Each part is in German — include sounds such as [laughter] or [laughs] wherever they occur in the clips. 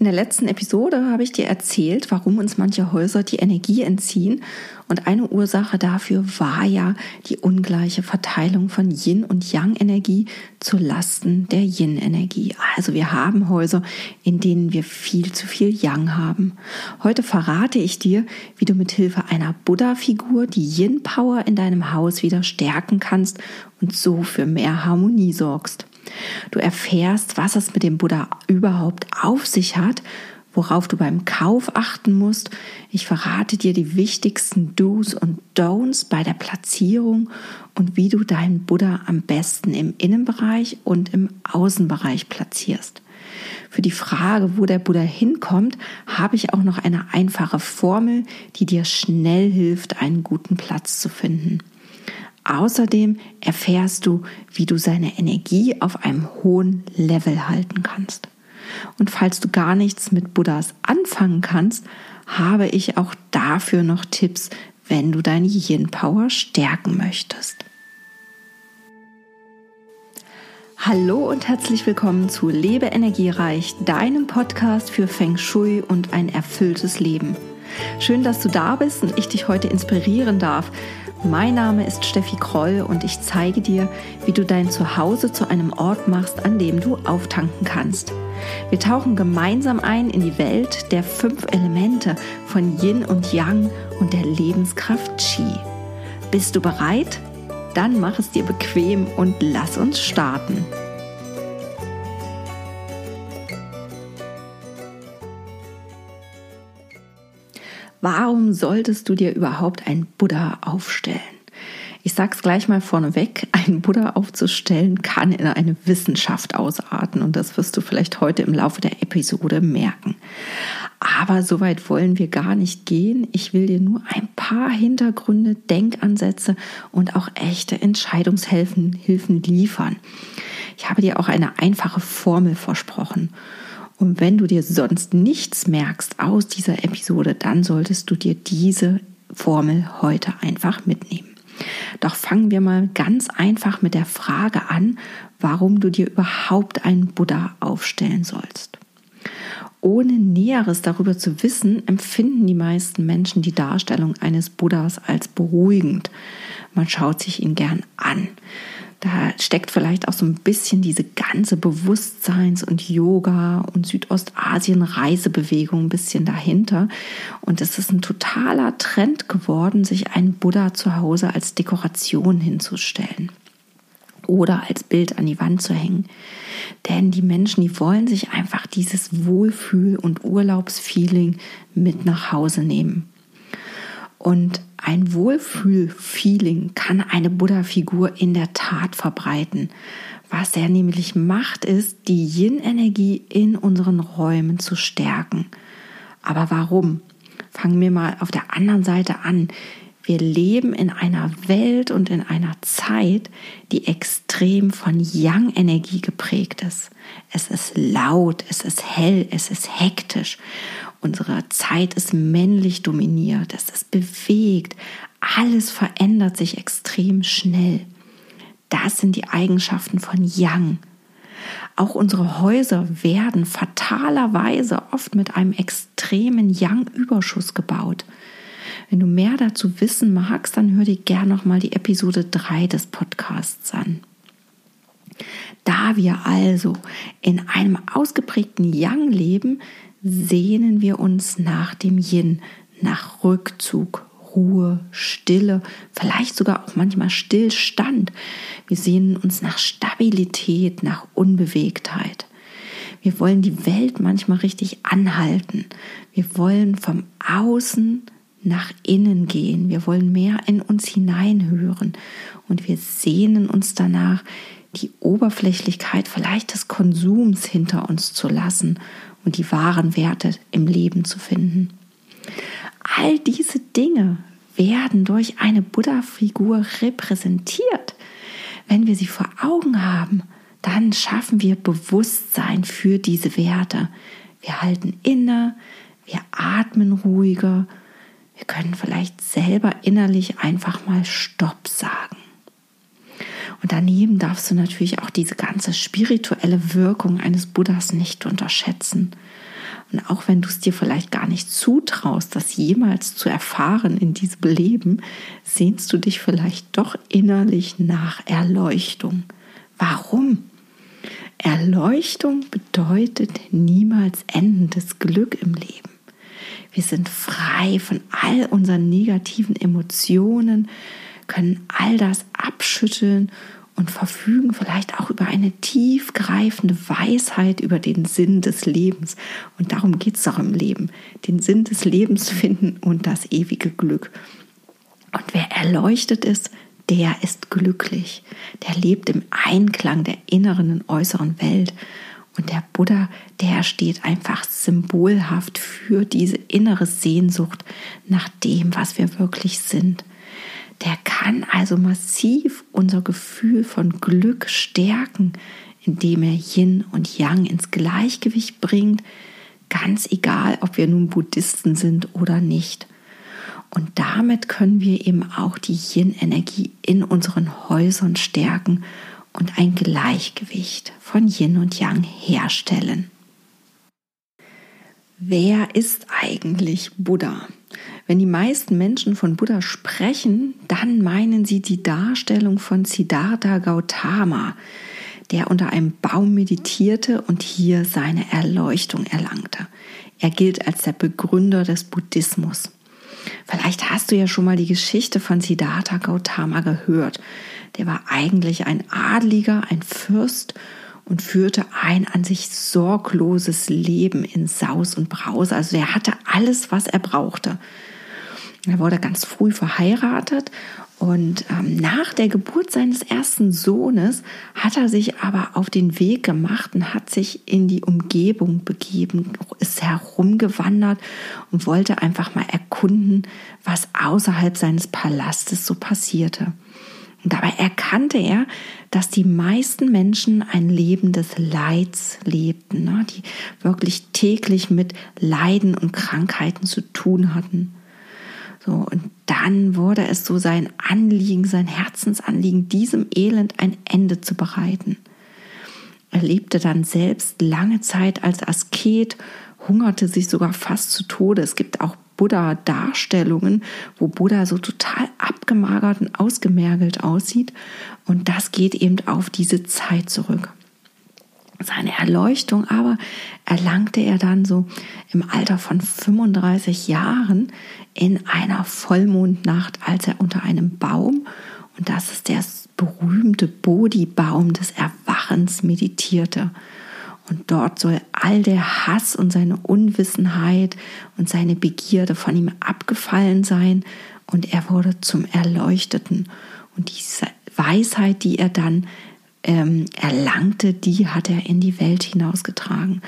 In der letzten Episode habe ich dir erzählt, warum uns manche Häuser die Energie entziehen. Und eine Ursache dafür war ja die ungleiche Verteilung von Yin- und Yang-Energie zu Lasten der Yin-Energie. Also wir haben Häuser, in denen wir viel zu viel Yang haben. Heute verrate ich dir, wie du mit Hilfe einer Buddha-Figur die Yin-Power in deinem Haus wieder stärken kannst und so für mehr Harmonie sorgst. Du erfährst, was es mit dem Buddha überhaupt auf sich hat, worauf du beim Kauf achten musst. Ich verrate dir die wichtigsten Do's und Don'ts bei der Platzierung und wie du deinen Buddha am besten im Innenbereich und im Außenbereich platzierst. Für die Frage, wo der Buddha hinkommt, habe ich auch noch eine einfache Formel, die dir schnell hilft, einen guten Platz zu finden. Außerdem erfährst du, wie du seine Energie auf einem hohen Level halten kannst. Und falls du gar nichts mit Buddhas anfangen kannst, habe ich auch dafür noch Tipps, wenn du deine Yin-Power stärken möchtest. Hallo und herzlich willkommen zu Lebe Energiereich, deinem Podcast für Feng Shui und ein erfülltes Leben. Schön, dass du da bist und ich dich heute inspirieren darf, mein Name ist Steffi Kroll und ich zeige dir, wie du dein Zuhause zu einem Ort machst, an dem du auftanken kannst. Wir tauchen gemeinsam ein in die Welt der fünf Elemente von Yin und Yang und der Lebenskraft Qi. Bist du bereit? Dann mach es dir bequem und lass uns starten. Warum solltest du dir überhaupt ein Buddha aufstellen? Ich sag's gleich mal vorneweg, ein Buddha aufzustellen kann in eine Wissenschaft ausarten und das wirst du vielleicht heute im Laufe der Episode merken. Aber so weit wollen wir gar nicht gehen. Ich will dir nur ein paar Hintergründe, Denkansätze und auch echte Entscheidungshilfen Hilfen liefern. Ich habe dir auch eine einfache Formel versprochen. Und wenn du dir sonst nichts merkst aus dieser Episode, dann solltest du dir diese Formel heute einfach mitnehmen. Doch fangen wir mal ganz einfach mit der Frage an, warum du dir überhaupt einen Buddha aufstellen sollst. Ohne Näheres darüber zu wissen, empfinden die meisten Menschen die Darstellung eines Buddhas als beruhigend. Man schaut sich ihn gern an. Da steckt vielleicht auch so ein bisschen diese ganze Bewusstseins- und Yoga- und Südostasien-Reisebewegung ein bisschen dahinter. Und es ist ein totaler Trend geworden, sich einen Buddha zu Hause als Dekoration hinzustellen oder als Bild an die Wand zu hängen. Denn die Menschen, die wollen sich einfach dieses Wohlfühl- und Urlaubsfeeling mit nach Hause nehmen. Und ein Wohlfühlfeeling kann eine Buddha-Figur in der Tat verbreiten. Was er nämlich macht, ist, die Yin-Energie in unseren Räumen zu stärken. Aber warum? Fangen wir mal auf der anderen Seite an. Wir leben in einer Welt und in einer Zeit, die extrem von Yang-Energie geprägt ist. Es ist laut, es ist hell, es ist hektisch. Unsere Zeit ist männlich dominiert, es ist bewegt, alles verändert sich extrem schnell. Das sind die Eigenschaften von Yang. Auch unsere Häuser werden fatalerweise oft mit einem extremen Yang-Überschuss gebaut. Wenn du mehr dazu wissen magst, dann hör dir gerne nochmal die Episode 3 des Podcasts an. Da wir also in einem ausgeprägten Yang leben, sehnen wir uns nach dem Yin, nach Rückzug, Ruhe, Stille, vielleicht sogar auch manchmal Stillstand. Wir sehnen uns nach Stabilität, nach Unbewegtheit. Wir wollen die Welt manchmal richtig anhalten. Wir wollen vom Außen nach innen gehen. Wir wollen mehr in uns hineinhören. Und wir sehnen uns danach, die Oberflächlichkeit vielleicht des Konsums hinter uns zu lassen und die wahren Werte im Leben zu finden. All diese Dinge werden durch eine Buddha-Figur repräsentiert. Wenn wir sie vor Augen haben, dann schaffen wir Bewusstsein für diese Werte. Wir halten inne, wir atmen ruhiger, wir können vielleicht selber innerlich einfach mal Stopp sagen. Und daneben darfst du natürlich auch diese ganze spirituelle Wirkung eines Buddhas nicht unterschätzen. Und auch wenn du es dir vielleicht gar nicht zutraust, das jemals zu erfahren in diesem Leben, sehnst du dich vielleicht doch innerlich nach Erleuchtung. Warum? Erleuchtung bedeutet niemals endendes Glück im Leben. Wir sind frei von all unseren negativen Emotionen, können all das abschütteln und verfügen vielleicht auch über eine tiefgreifende Weisheit über den Sinn des Lebens. Und darum geht es doch im Leben, den Sinn des Lebens finden und das ewige Glück. Und wer erleuchtet ist, der ist glücklich. Der lebt im Einklang der inneren und äußeren Welt. Und der Buddha, der steht einfach symbolhaft für diese innere Sehnsucht nach dem, was wir wirklich sind. Der kann also massiv unser Gefühl von Glück stärken, indem er Yin und Yang ins Gleichgewicht bringt, ganz egal, ob wir nun Buddhisten sind oder nicht. Und damit können wir eben auch die Yin-Energie in unseren Häusern stärken und ein Gleichgewicht von Yin und Yang herstellen. Wer ist eigentlich Buddha? Wenn die meisten Menschen von Buddha sprechen, dann meinen sie die Darstellung von Siddhartha Gautama, der unter einem Baum meditierte und hier seine Erleuchtung erlangte. Er gilt als der Begründer des Buddhismus. Vielleicht hast du ja schon mal die Geschichte von Siddhartha Gautama gehört. Der war eigentlich ein Adliger, ein Fürst und führte ein an sich sorgloses Leben in Saus und Braus. Also er hatte alles, was er brauchte. Er wurde ganz früh verheiratet und ähm, nach der Geburt seines ersten Sohnes hat er sich aber auf den Weg gemacht und hat sich in die Umgebung begeben, ist herumgewandert und wollte einfach mal erkunden, was außerhalb seines Palastes so passierte. Und dabei erkannte er, dass die meisten Menschen ein Leben des Leids lebten, ne, die wirklich täglich mit Leiden und Krankheiten zu tun hatten. So, und dann wurde es so sein Anliegen, sein Herzensanliegen, diesem Elend ein Ende zu bereiten. Er lebte dann selbst lange Zeit als Asket, hungerte sich sogar fast zu Tode. Es gibt auch Buddha-Darstellungen, wo Buddha so total abgemagert und ausgemergelt aussieht. Und das geht eben auf diese Zeit zurück. Seine Erleuchtung aber erlangte er dann so im Alter von 35 Jahren in einer Vollmondnacht, als er unter einem Baum, und das ist der berühmte Bodhi-Baum des Erwachens, meditierte. Und dort soll all der Hass und seine Unwissenheit und seine Begierde von ihm abgefallen sein und er wurde zum Erleuchteten. Und diese Weisheit, die er dann ähm, erlangte, die hat er in die Welt hinausgetragen.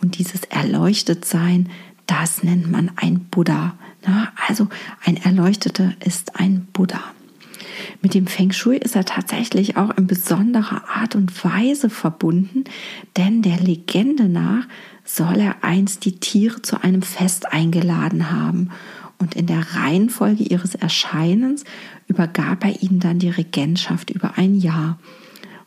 Und dieses Erleuchtetsein, das nennt man ein Buddha. Na, also ein Erleuchteter ist ein Buddha. Mit dem Feng Shui ist er tatsächlich auch in besonderer Art und Weise verbunden, denn der Legende nach soll er einst die Tiere zu einem Fest eingeladen haben und in der Reihenfolge ihres Erscheinens übergab er ihnen dann die Regentschaft über ein Jahr.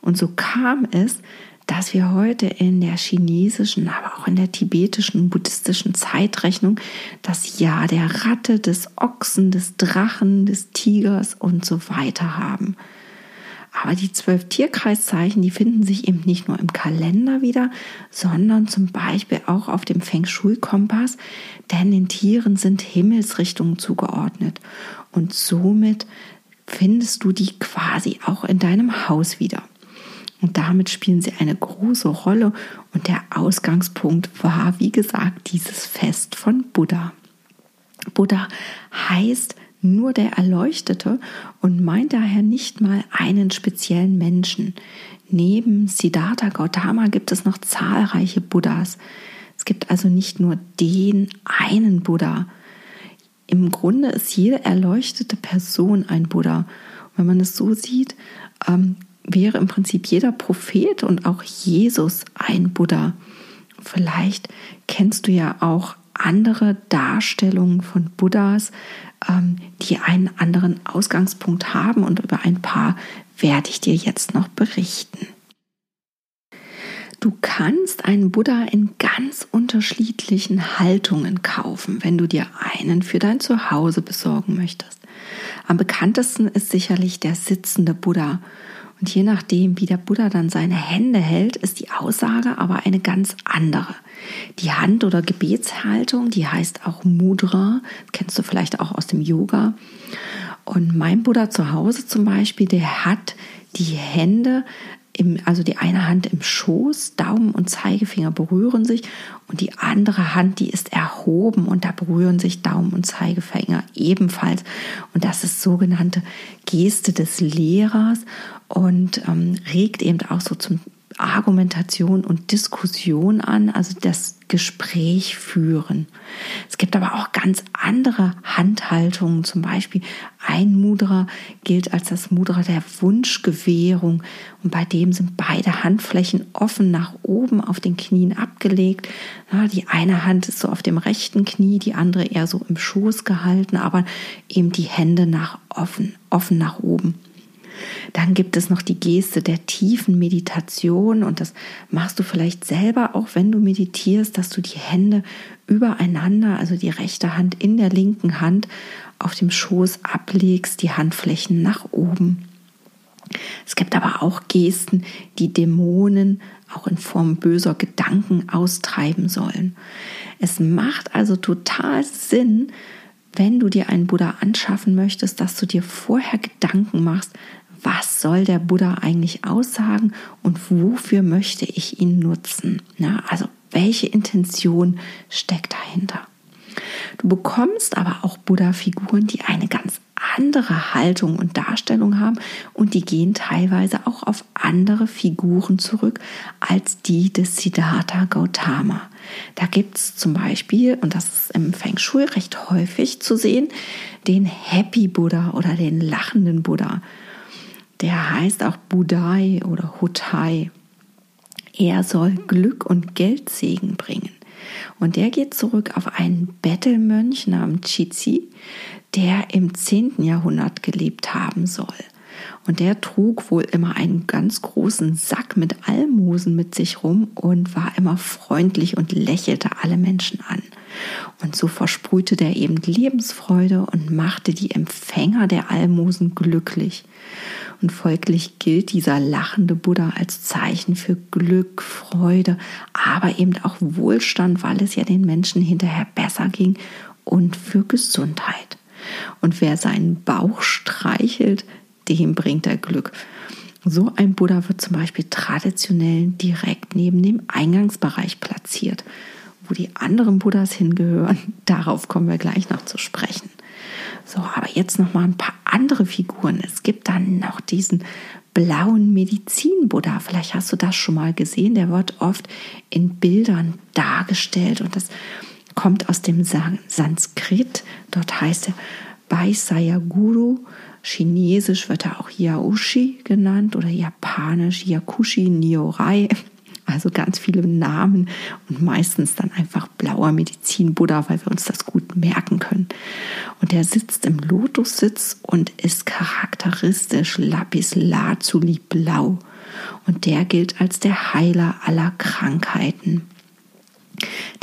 Und so kam es, dass wir heute in der chinesischen, aber auch in der tibetischen buddhistischen Zeitrechnung das Jahr der Ratte, des Ochsen, des Drachen, des Tigers und so weiter haben. Aber die zwölf Tierkreiszeichen, die finden sich eben nicht nur im Kalender wieder, sondern zum Beispiel auch auf dem Feng Shui-Kompass, denn den Tieren sind Himmelsrichtungen zugeordnet. Und somit findest du die quasi auch in deinem Haus wieder. Und damit spielen sie eine große Rolle. Und der Ausgangspunkt war, wie gesagt, dieses Fest von Buddha. Buddha heißt nur der Erleuchtete und meint daher nicht mal einen speziellen Menschen. Neben Siddhartha Gautama gibt es noch zahlreiche Buddhas. Es gibt also nicht nur den einen Buddha. Im Grunde ist jede erleuchtete Person ein Buddha. Und wenn man es so sieht, ähm, wäre im Prinzip jeder Prophet und auch Jesus ein Buddha. Vielleicht kennst du ja auch andere Darstellungen von Buddhas, ähm, die einen anderen Ausgangspunkt haben und über ein paar werde ich dir jetzt noch berichten. Du kannst einen Buddha in ganz unterschiedlichen Haltungen kaufen, wenn du dir einen für dein Zuhause besorgen möchtest. Am bekanntesten ist sicherlich der sitzende Buddha. Und je nachdem, wie der Buddha dann seine Hände hält, ist die Aussage aber eine ganz andere. Die Hand- oder Gebetshaltung, die heißt auch Mudra, kennst du vielleicht auch aus dem Yoga. Und mein Buddha zu Hause zum Beispiel, der hat die Hände im, also die eine Hand im Schoß, Daumen und Zeigefinger berühren sich und die andere Hand, die ist erhoben und da berühren sich Daumen und Zeigefinger ebenfalls. Und das ist sogenannte Geste des Lehrers und ähm, regt eben auch so zum Argumentation und Diskussion an, also das Gespräch führen. Es gibt aber auch ganz andere Handhaltungen, zum Beispiel ein Mudra gilt als das Mudra der Wunschgewährung und bei dem sind beide Handflächen offen nach oben auf den Knien abgelegt. die eine Hand ist so auf dem rechten Knie, die andere eher so im Schoß gehalten, aber eben die Hände nach offen, offen nach oben. Dann gibt es noch die Geste der tiefen Meditation und das machst du vielleicht selber auch, wenn du meditierst, dass du die Hände übereinander, also die rechte Hand in der linken Hand auf dem Schoß ablegst, die Handflächen nach oben. Es gibt aber auch Gesten, die Dämonen auch in Form böser Gedanken austreiben sollen. Es macht also total Sinn, wenn du dir einen Buddha anschaffen möchtest, dass du dir vorher Gedanken machst, was soll der Buddha eigentlich aussagen und wofür möchte ich ihn nutzen? Ja, also welche Intention steckt dahinter? Du bekommst aber auch Buddha-Figuren, die eine ganz andere Haltung und Darstellung haben und die gehen teilweise auch auf andere Figuren zurück als die des Siddhartha Gautama. Da gibt es zum Beispiel, und das ist im Feng Shui recht häufig zu sehen, den Happy Buddha oder den lachenden Buddha der heißt auch Budai oder Hutai. Er soll Glück und Geldsegen bringen. Und der geht zurück auf einen Bettelmönch namens Chizi, der im 10. Jahrhundert gelebt haben soll. Und der trug wohl immer einen ganz großen Sack mit Almosen mit sich rum und war immer freundlich und lächelte alle Menschen an. Und so versprühte der eben Lebensfreude und machte die Empfänger der Almosen glücklich. Und folglich gilt dieser lachende Buddha als Zeichen für Glück, Freude, aber eben auch Wohlstand, weil es ja den Menschen hinterher besser ging und für Gesundheit. Und wer seinen Bauch streichelt, dem bringt er Glück. So ein Buddha wird zum Beispiel traditionell direkt neben dem Eingangsbereich platziert. Wo die anderen Buddhas hingehören, [laughs] darauf kommen wir gleich noch zu sprechen. So, aber jetzt noch mal ein paar andere Figuren. Es gibt dann noch diesen blauen Medizin-Buddha. Vielleicht hast du das schon mal gesehen. Der wird oft in Bildern dargestellt und das kommt aus dem Sanskrit. Dort heißt er Baisaya Guru. Chinesisch wird er auch Yaoshi genannt oder japanisch Yakushi Nyorai also ganz viele Namen und meistens dann einfach blauer Medizin-Buddha, weil wir uns das gut merken können. Und der sitzt im Lotussitz und ist charakteristisch Lapis Lazuli blau. Und der gilt als der Heiler aller Krankheiten.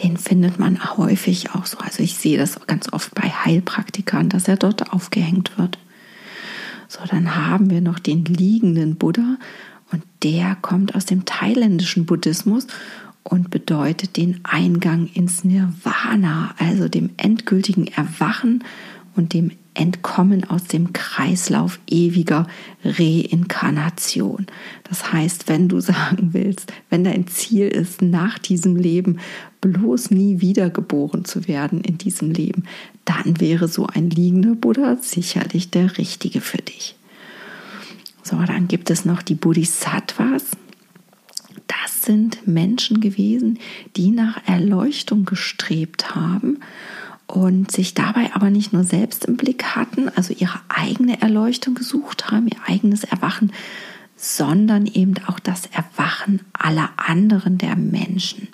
Den findet man häufig auch so. Also ich sehe das ganz oft bei Heilpraktikern, dass er dort aufgehängt wird. So, dann haben wir noch den liegenden Buddha und der kommt aus dem thailändischen Buddhismus und bedeutet den Eingang ins Nirvana, also dem endgültigen Erwachen und dem Entkommen aus dem Kreislauf ewiger Reinkarnation. Das heißt, wenn du [laughs] sagen willst, wenn dein Ziel ist, nach diesem Leben bloß nie wiedergeboren zu werden in diesem Leben, dann wäre so ein liegender Buddha sicherlich der richtige für dich. So, dann gibt es noch die Bodhisattvas. Das sind Menschen gewesen, die nach Erleuchtung gestrebt haben und sich dabei aber nicht nur selbst im Blick hatten, also ihre eigene Erleuchtung gesucht haben, ihr eigenes Erwachen, sondern eben auch das Erwachen aller anderen der Menschen.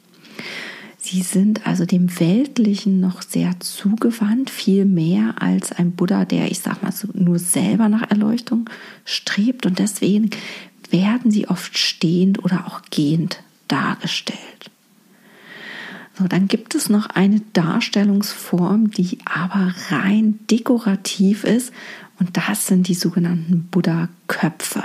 Sie sind also dem Weltlichen noch sehr zugewandt, viel mehr als ein Buddha, der, ich sag mal so, nur selber nach Erleuchtung strebt und deswegen werden sie oft stehend oder auch gehend dargestellt. So, dann gibt es noch eine Darstellungsform, die aber rein dekorativ ist und das sind die sogenannten Buddha-Köpfe.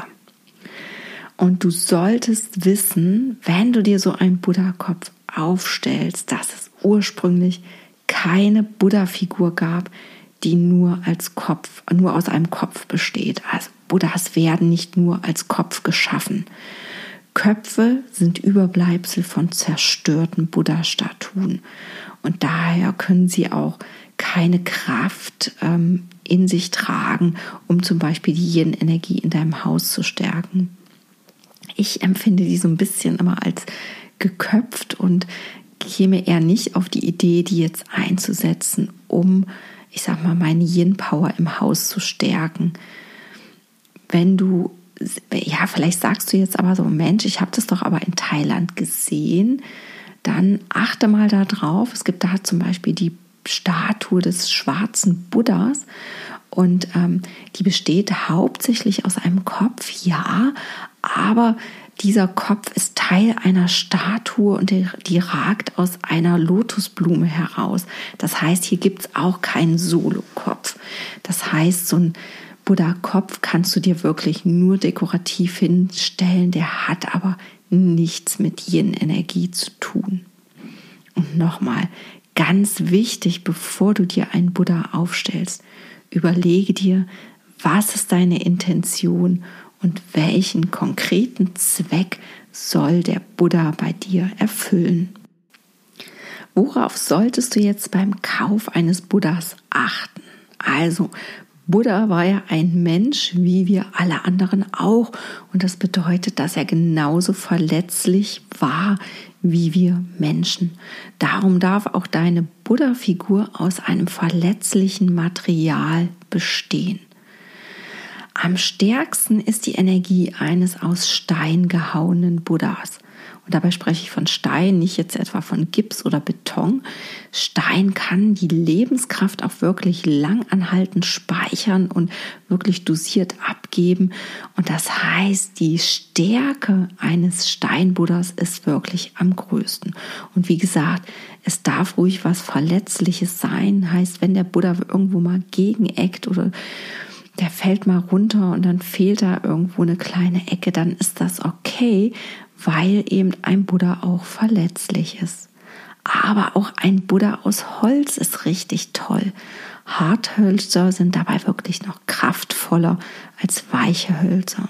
Und du solltest wissen, wenn du dir so einen Buddha-Kopf aufstellst, dass es ursprünglich keine Buddha-Figur gab, die nur als Kopf, nur aus einem Kopf besteht. Also Buddhas werden nicht nur als Kopf geschaffen. Köpfe sind Überbleibsel von zerstörten Buddha-Statuen und daher können sie auch keine Kraft ähm, in sich tragen, um zum Beispiel die Yin-Energie in deinem Haus zu stärken. Ich empfinde die so ein bisschen immer als geköpft und käme eher nicht auf die Idee, die jetzt einzusetzen, um, ich sag mal, meine Yin-Power im Haus zu stärken. Wenn du, ja, vielleicht sagst du jetzt aber so, Mensch, ich habe das doch aber in Thailand gesehen, dann achte mal da drauf. Es gibt da zum Beispiel die Statue des schwarzen Buddhas und ähm, die besteht hauptsächlich aus einem Kopf, ja, aber dieser Kopf ist Teil einer Statue und die, ragt aus einer Lotusblume heraus. Das heißt, hier gibt es auch keinen Solo-Kopf. Das heißt, so ein Buddha-Kopf kannst du dir wirklich nur dekorativ hinstellen, der hat aber nichts mit Yin-Energie zu tun. Und nochmal, ganz wichtig, bevor du dir einen Buddha aufstellst, überlege dir, was ist deine Intention und welchen konkreten Zweck soll der Buddha bei dir erfüllen. Worauf solltest du jetzt beim Kauf eines Buddhas achten? Also, Buddha war ja ein Mensch, wie wir alle anderen auch. Und das bedeutet, dass er genauso verletzlich war wie wir Menschen. Darum darf auch deine Buddha-Figur aus einem verletzlichen Material bestehen. Am stärksten ist die Energie eines aus Stein gehauenen Buddhas. Und dabei spreche ich von Stein, nicht jetzt etwa von Gips oder Beton. Stein kann die Lebenskraft auch wirklich langanhaltend speichern und wirklich dosiert abgeben. Und das heißt, die Stärke eines Steinbuddhas ist wirklich am größten. Und wie gesagt, es darf ruhig was Verletzliches sein. Heißt, wenn der Buddha irgendwo mal gegeneckt oder der fällt mal runter und dann fehlt da irgendwo eine kleine Ecke, dann ist das okay, weil eben ein Buddha auch verletzlich ist. Aber auch ein Buddha aus Holz ist richtig toll. Harthölzer sind dabei wirklich noch kraftvoller als weiche Hölzer.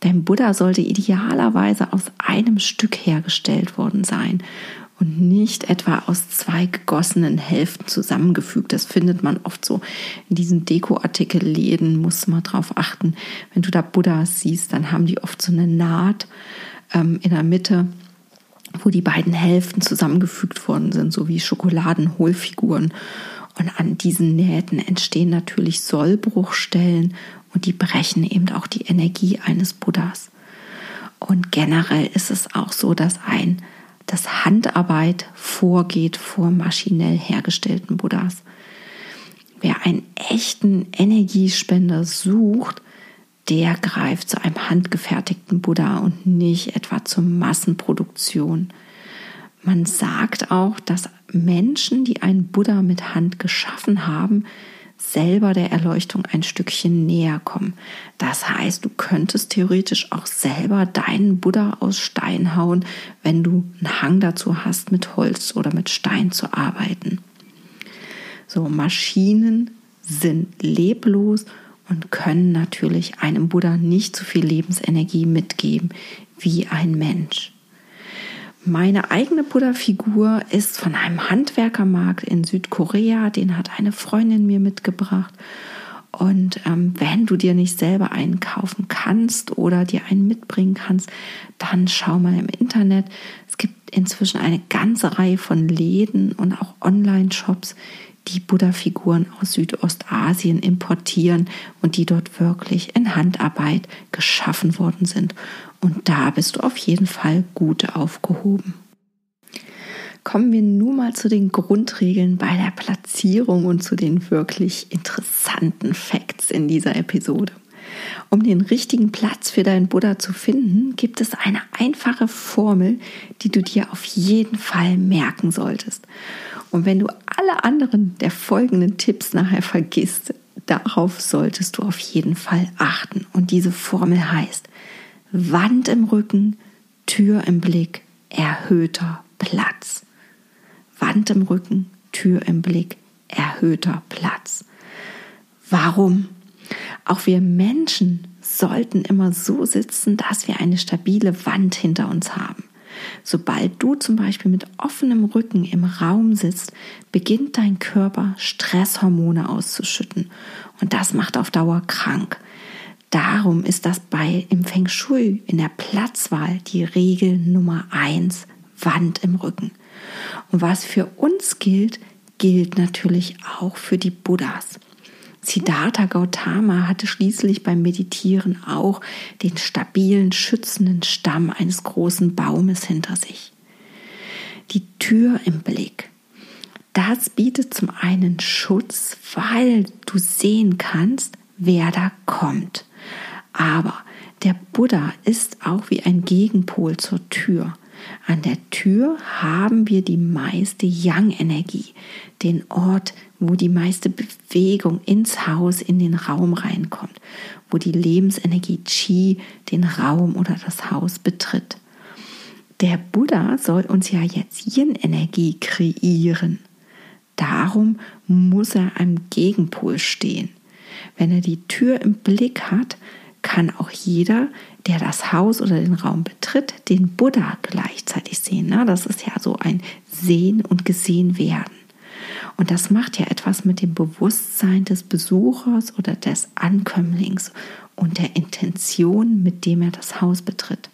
Dein Buddha sollte idealerweise aus einem Stück hergestellt worden sein und nicht etwa aus zwei gegossenen Hälften zusammengefügt. Das findet man oft so in diesen Dekoartikelläden, muss man drauf achten. Wenn du da Buddhas siehst, dann haben die oft so eine Naht ähm, in der Mitte, wo die beiden Hälften zusammengefügt worden sind, so wie Schokoladenhohlfiguren. Und an diesen Nähten entstehen natürlich Sollbruchstellen und die brechen eben auch die Energie eines Buddhas. Und generell ist es auch so, dass ein dass Handarbeit vorgeht vor maschinell hergestellten Buddhas. Wer einen echten Energiespender sucht, der greift zu einem handgefertigten Buddha und nicht etwa zur Massenproduktion. Man sagt auch, dass Menschen, die einen Buddha mit Hand geschaffen haben, selber der Erleuchtung ein Stückchen näher kommen. Das heißt, du könntest theoretisch auch selber deinen Buddha aus Stein hauen, wenn du einen Hang dazu hast, mit Holz oder mit Stein zu arbeiten. So, Maschinen sind leblos und können natürlich einem Buddha nicht so viel Lebensenergie mitgeben wie ein Mensch. Meine eigene Buddha-Figur ist von einem Handwerkermarkt in Südkorea. Den hat eine Freundin mir mitgebracht. Und ähm, wenn du dir nicht selber einen kaufen kannst oder dir einen mitbringen kannst, dann schau mal im Internet. Es gibt inzwischen eine ganze Reihe von Läden und auch Online-Shops, die Buddha-Figuren aus Südostasien importieren und die dort wirklich in Handarbeit geschaffen worden sind. Und da bist du auf jeden Fall gut aufgehoben. Kommen wir nun mal zu den Grundregeln bei der Platzierung und zu den wirklich interessanten Facts in dieser Episode. Um den richtigen Platz für deinen Buddha zu finden, gibt es eine einfache Formel, die du dir auf jeden Fall merken solltest. Und wenn du alle anderen der folgenden Tipps nachher vergisst, darauf solltest du auf jeden Fall achten. Und diese Formel heißt Wand im Rücken, Tür im Blick, erhöhter Platz. Wand im Rücken, Tür im Blick, erhöhter Platz. Warum? Auch wir Menschen sollten immer so sitzen, dass wir eine stabile Wand hinter uns haben. Sobald du zum Beispiel mit offenem Rücken im Raum sitzt, beginnt dein Körper Stresshormone auszuschütten und das macht auf Dauer krank. Darum ist das bei im Feng Shui in der Platzwahl die Regel Nummer eins: Wand im Rücken. Und was für uns gilt, gilt natürlich auch für die Buddhas. Siddhartha Gautama hatte schließlich beim Meditieren auch den stabilen, schützenden Stamm eines großen Baumes hinter sich. Die Tür im Blick. Das bietet zum einen Schutz, weil du sehen kannst, wer da kommt. Aber der Buddha ist auch wie ein Gegenpol zur Tür. An der Tür haben wir die meiste Yang-Energie, den Ort, wo die meiste Bewegung ins Haus, in den Raum reinkommt, wo die Lebensenergie Qi den Raum oder das Haus betritt. Der Buddha soll uns ja jetzt Yin-Energie kreieren. Darum muss er am Gegenpol stehen. Wenn er die Tür im Blick hat, kann auch jeder, der das Haus oder den Raum betritt, den Buddha gleichzeitig sehen. Ne? Das ist ja so ein Sehen und Gesehen werden. Und das macht ja etwas mit dem Bewusstsein des Besuchers oder des Ankömmlings und der Intention, mit dem er das Haus betritt.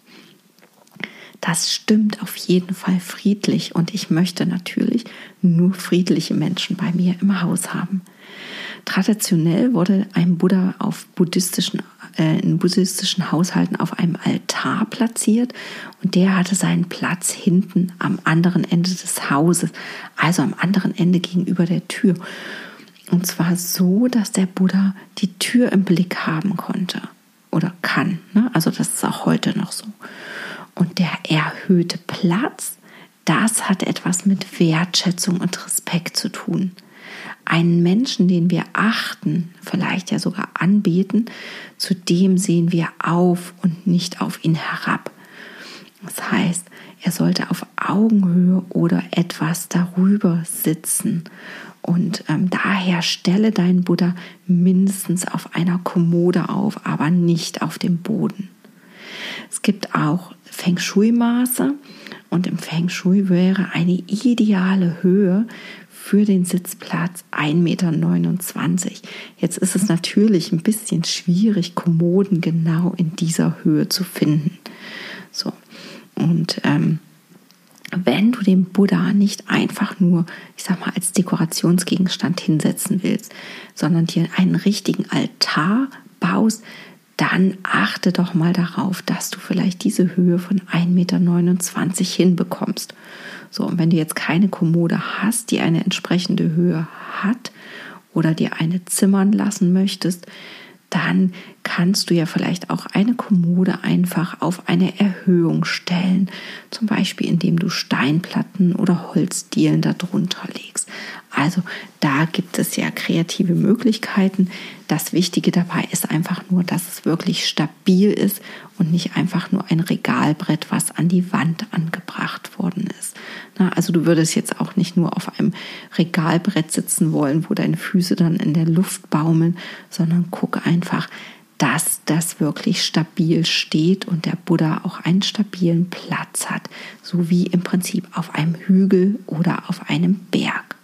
Das stimmt auf jeden Fall friedlich und ich möchte natürlich nur friedliche Menschen bei mir im Haus haben. Traditionell wurde ein Buddha auf buddhistischen in buddhistischen Haushalten auf einem Altar platziert und der hatte seinen Platz hinten am anderen Ende des Hauses, also am anderen Ende gegenüber der Tür. Und zwar so, dass der Buddha die Tür im Blick haben konnte oder kann. Ne? Also das ist auch heute noch so. Und der erhöhte Platz, das hat etwas mit Wertschätzung und Respekt zu tun einen Menschen, den wir achten, vielleicht ja sogar anbeten, zu dem sehen wir auf und nicht auf ihn herab. Das heißt, er sollte auf Augenhöhe oder etwas darüber sitzen. Und ähm, daher stelle deinen Buddha mindestens auf einer Kommode auf, aber nicht auf dem Boden. Es gibt auch Feng Shui-Maße und im Feng Shui wäre eine ideale Höhe für den Sitzplatz 1,29 Meter. Jetzt ist es natürlich ein bisschen schwierig, Kommoden genau in dieser Höhe zu finden. So. Und ähm, wenn du den Buddha nicht einfach nur, ich sag mal, als Dekorationsgegenstand hinsetzen willst, sondern dir einen richtigen Altar baust, dann achte doch mal darauf, dass du vielleicht diese Höhe von 1,29 Meter hinbekommst. So, und wenn du jetzt keine Kommode hast, die eine entsprechende Höhe hat oder dir eine zimmern lassen möchtest, dann kannst du ja vielleicht auch eine Kommode einfach auf eine Erhöhung stellen, zum Beispiel indem du Steinplatten oder Holzdielen darunter legst. Also da gibt es ja kreative Möglichkeiten. Das Wichtige dabei ist einfach nur, dass es wirklich stabil ist und nicht einfach nur ein Regalbrett, was an die Wand angebracht worden ist. Na, also du würdest jetzt auch nicht nur auf einem Regalbrett sitzen wollen, wo deine Füße dann in der Luft baumeln, sondern guck einfach, dass das wirklich stabil steht und der Buddha auch einen stabilen Platz hat, so wie im Prinzip auf einem Hügel oder auf einem Berg.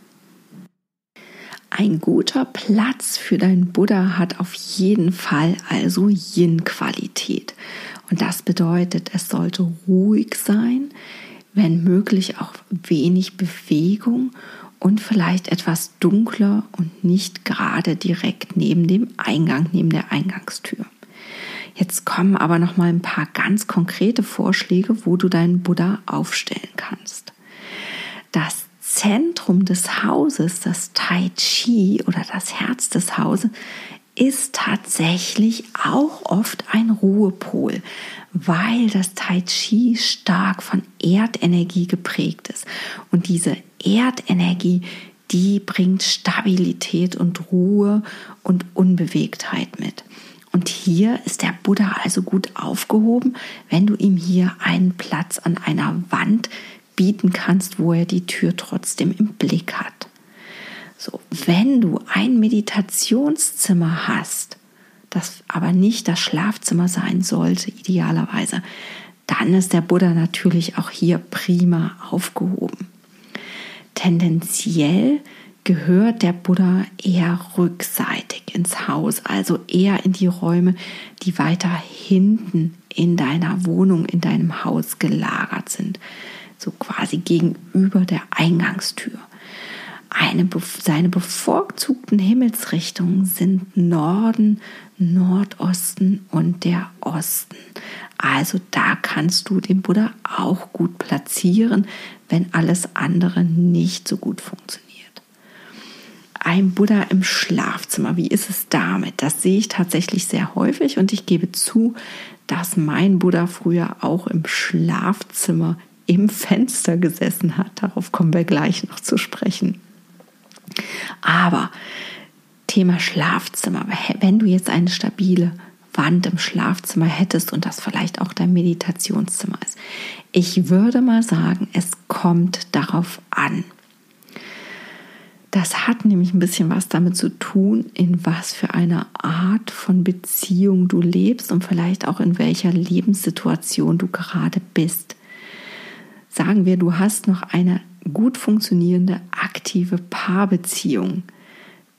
Ein guter Platz für deinen Buddha hat auf jeden Fall also Yin-Qualität. Und das bedeutet, es sollte ruhig sein, wenn möglich auch wenig Bewegung und vielleicht etwas dunkler und nicht gerade direkt neben dem Eingang, neben der Eingangstür. Jetzt kommen aber noch mal ein paar ganz konkrete Vorschläge, wo du deinen Buddha aufstellen kannst. Das Zentrum des Hauses, das Tai Chi oder das Herz des Hauses, ist tatsächlich auch oft ein Ruhepol, weil das Tai Chi stark von Erdenergie geprägt ist. Und diese Erdenergie, die bringt Stabilität und Ruhe und Unbewegtheit mit. Und hier ist der Buddha also gut aufgehoben, wenn du ihm hier einen Platz an einer Wand bieten kannst, wo er die Tür trotzdem im Blick hat. So, wenn du ein Meditationszimmer hast, das aber nicht das Schlafzimmer sein sollte, idealerweise, dann ist der Buddha natürlich auch hier prima aufgehoben. Tendenziell gehört der Buddha eher rückseitig ins Haus, also eher in die Räume, die weiter hinten in deiner Wohnung, in deinem Haus gelagert sind, so quasi gegenüber der Eingangstür. Eine, seine bevorzugten Himmelsrichtungen sind Norden, Nordosten und der Osten. Also da kannst du den Buddha auch gut platzieren, wenn alles andere nicht so gut funktioniert ein Buddha im Schlafzimmer. Wie ist es damit? Das sehe ich tatsächlich sehr häufig und ich gebe zu, dass mein Buddha früher auch im Schlafzimmer im Fenster gesessen hat. Darauf kommen wir gleich noch zu sprechen. Aber Thema Schlafzimmer, wenn du jetzt eine stabile Wand im Schlafzimmer hättest und das vielleicht auch dein Meditationszimmer ist. Ich würde mal sagen, es kommt darauf an. Das hat nämlich ein bisschen was damit zu tun, in was für einer Art von Beziehung du lebst und vielleicht auch in welcher Lebenssituation du gerade bist. Sagen wir, du hast noch eine gut funktionierende, aktive Paarbeziehung.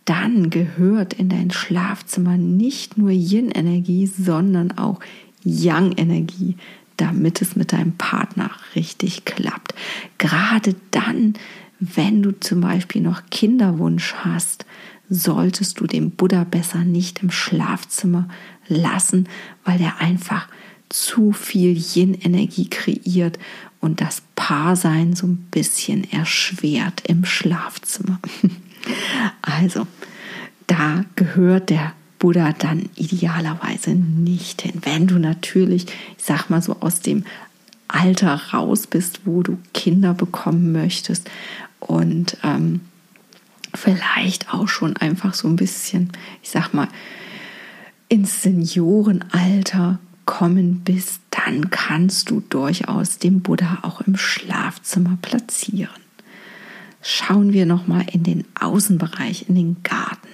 Dann gehört in dein Schlafzimmer nicht nur Yin-Energie, sondern auch Yang-Energie, damit es mit deinem Partner richtig klappt. Gerade dann, wenn du zum Beispiel noch Kinderwunsch hast, solltest du den Buddha besser nicht im Schlafzimmer lassen, weil er einfach zu viel Yin-Energie kreiert und das Paarsein so ein bisschen erschwert im Schlafzimmer. [laughs] Also, da gehört der Buddha dann idealerweise nicht hin. Wenn du natürlich, ich sag mal so, aus dem Alter raus bist, wo du Kinder bekommen möchtest und ähm, vielleicht auch schon einfach so ein bisschen, ich sag mal, ins Seniorenalter kommen bist, dann kannst du durchaus den Buddha auch im Schlafzimmer platzieren. Schauen wir noch mal in den Außenbereich, in den Garten.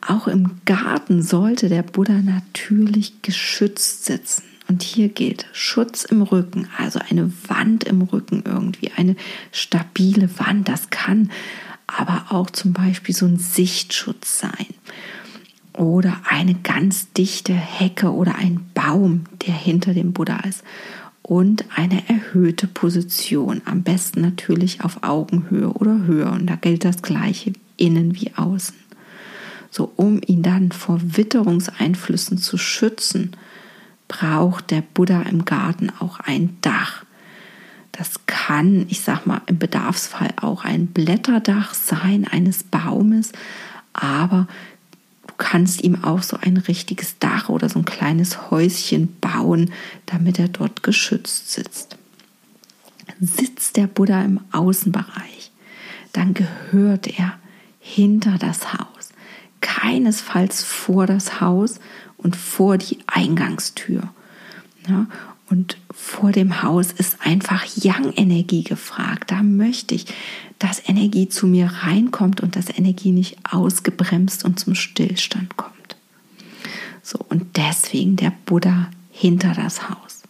Auch im Garten sollte der Buddha natürlich geschützt sitzen. Und hier gilt Schutz im Rücken, also eine Wand im Rücken irgendwie, eine stabile Wand. Das kann aber auch zum Beispiel so ein Sichtschutz sein. Oder eine ganz dichte Hecke oder ein Baum, der hinter dem Buddha ist. Und eine erhöhte Position, am besten natürlich auf Augenhöhe oder höher. Und da gilt das gleiche innen wie außen. So, um ihn dann vor Witterungseinflüssen zu schützen, braucht der Buddha im Garten auch ein Dach. Das kann, ich sag mal, im Bedarfsfall auch ein Blätterdach sein eines Baumes, aber kannst ihm auch so ein richtiges Dach oder so ein kleines Häuschen bauen, damit er dort geschützt sitzt. Sitzt der Buddha im Außenbereich, dann gehört er hinter das Haus, keinesfalls vor das Haus und vor die Eingangstür. Ja, und vor dem Haus ist einfach Yang-Energie gefragt. Da möchte ich, dass Energie zu mir reinkommt und dass Energie nicht ausgebremst und zum Stillstand kommt. So, und deswegen der Buddha hinter das Haus.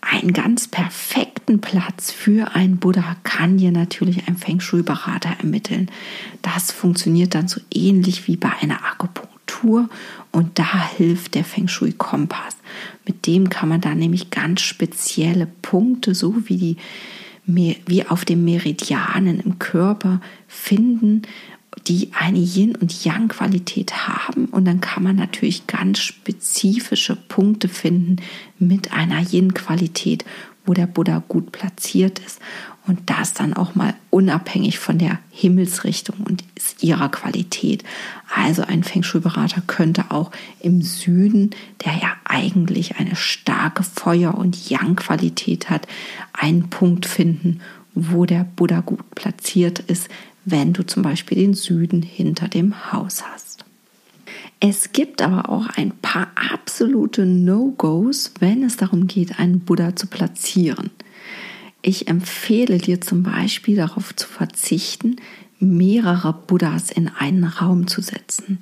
Einen ganz perfekten Platz für einen Buddha kann dir natürlich ein Feng Shui-Berater ermitteln. Das funktioniert dann so ähnlich wie bei einer Akupunktur. Und da hilft der Feng Shui Kompass. Mit dem kann man da nämlich ganz spezielle Punkte, so wie die wie auf den Meridianen im Körper finden, die eine Yin- und Yang-Qualität haben. Und dann kann man natürlich ganz spezifische Punkte finden mit einer Yin-Qualität, wo der Buddha gut platziert ist. Und das dann auch mal unabhängig von der Himmelsrichtung und ihrer Qualität. Also ein Feng Shui-Berater könnte auch im Süden, der ja eigentlich eine starke Feuer- und Yang-Qualität hat, einen Punkt finden, wo der Buddha gut platziert ist, wenn du zum Beispiel den Süden hinter dem Haus hast. Es gibt aber auch ein paar absolute No-Gos, wenn es darum geht, einen Buddha zu platzieren. Ich empfehle dir zum Beispiel darauf zu verzichten, mehrere Buddhas in einen Raum zu setzen.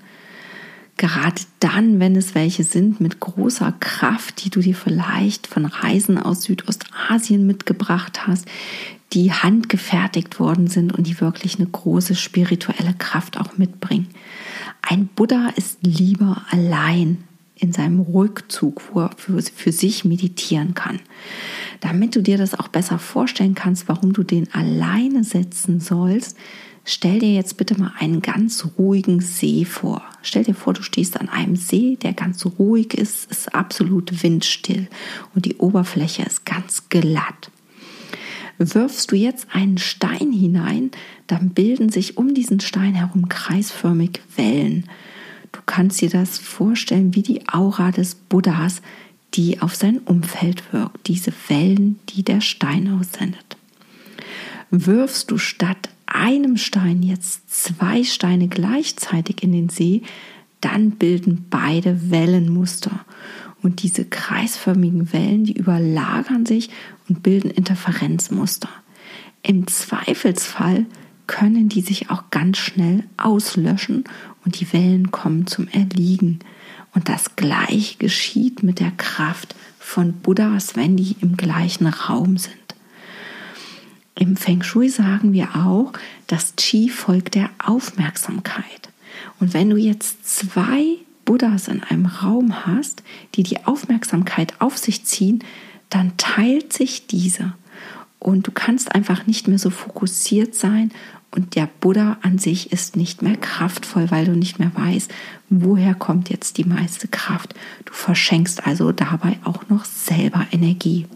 Gerade dann, wenn es welche sind mit großer Kraft, die du dir vielleicht von Reisen aus Südostasien mitgebracht hast, die handgefertigt worden sind und die wirklich eine große spirituelle Kraft auch mitbringen. Ein Buddha ist lieber allein in seinem Rückzug, wo er für, für sich meditieren kann. Damit du dir das auch besser vorstellen kannst, warum du den alleine setzen sollst, stell dir jetzt bitte mal einen ganz ruhigen See vor. Stell dir vor, du stehst an einem See, der ganz ruhig ist, ist absolut windstill und die Oberfläche ist ganz glatt. Wirfst du jetzt einen Stein hinein, dann bilden sich um diesen Stein herum kreisförmig Wellen. Du kannst dir das vorstellen wie die Aura des Buddhas, die auf sein Umfeld wirkt, diese Wellen, die der Stein aussendet. Wirfst du statt einem Stein jetzt zwei Steine gleichzeitig in den See, dann bilden beide Wellenmuster. Und diese kreisförmigen Wellen, die überlagern sich und bilden Interferenzmuster. Im Zweifelsfall können die sich auch ganz schnell auslöschen und die Wellen kommen zum Erliegen. Und das gleiche geschieht mit der Kraft von Buddhas, wenn die im gleichen Raum sind. Im Feng Shui sagen wir auch, das Qi folgt der Aufmerksamkeit. Und wenn du jetzt zwei Buddhas in einem Raum hast, die die Aufmerksamkeit auf sich ziehen, dann teilt sich diese. Und du kannst einfach nicht mehr so fokussiert sein und der Buddha an sich ist nicht mehr kraftvoll, weil du nicht mehr weißt, woher kommt jetzt die meiste Kraft. Du verschenkst also dabei auch noch selber Energie.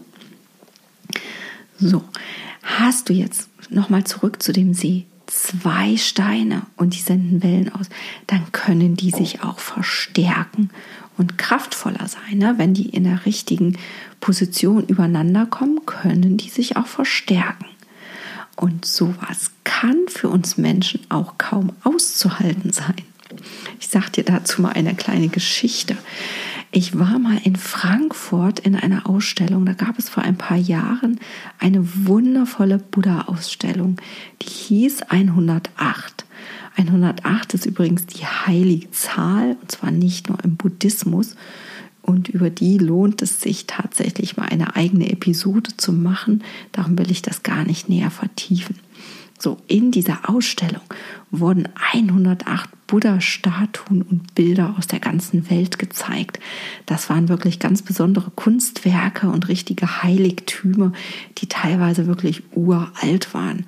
So, hast du jetzt nochmal zurück zu dem See zwei Steine und die senden Wellen aus, dann können die sich auch verstärken und kraftvoller sein. Ne? Wenn die in der richtigen Position übereinander kommen, können die sich auch verstärken. Und sowas kann für uns Menschen auch kaum auszuhalten sein. Ich sage dir dazu mal eine kleine Geschichte. Ich war mal in Frankfurt in einer Ausstellung. Da gab es vor ein paar Jahren eine wundervolle Buddha-Ausstellung, die hieß 108. 108 ist übrigens die heilige Zahl, und zwar nicht nur im Buddhismus. Und über die lohnt es sich tatsächlich mal eine eigene Episode zu machen. Darum will ich das gar nicht näher vertiefen. So, in dieser Ausstellung wurden 108 Buddha-Statuen und Bilder aus der ganzen Welt gezeigt. Das waren wirklich ganz besondere Kunstwerke und richtige Heiligtümer, die teilweise wirklich uralt waren.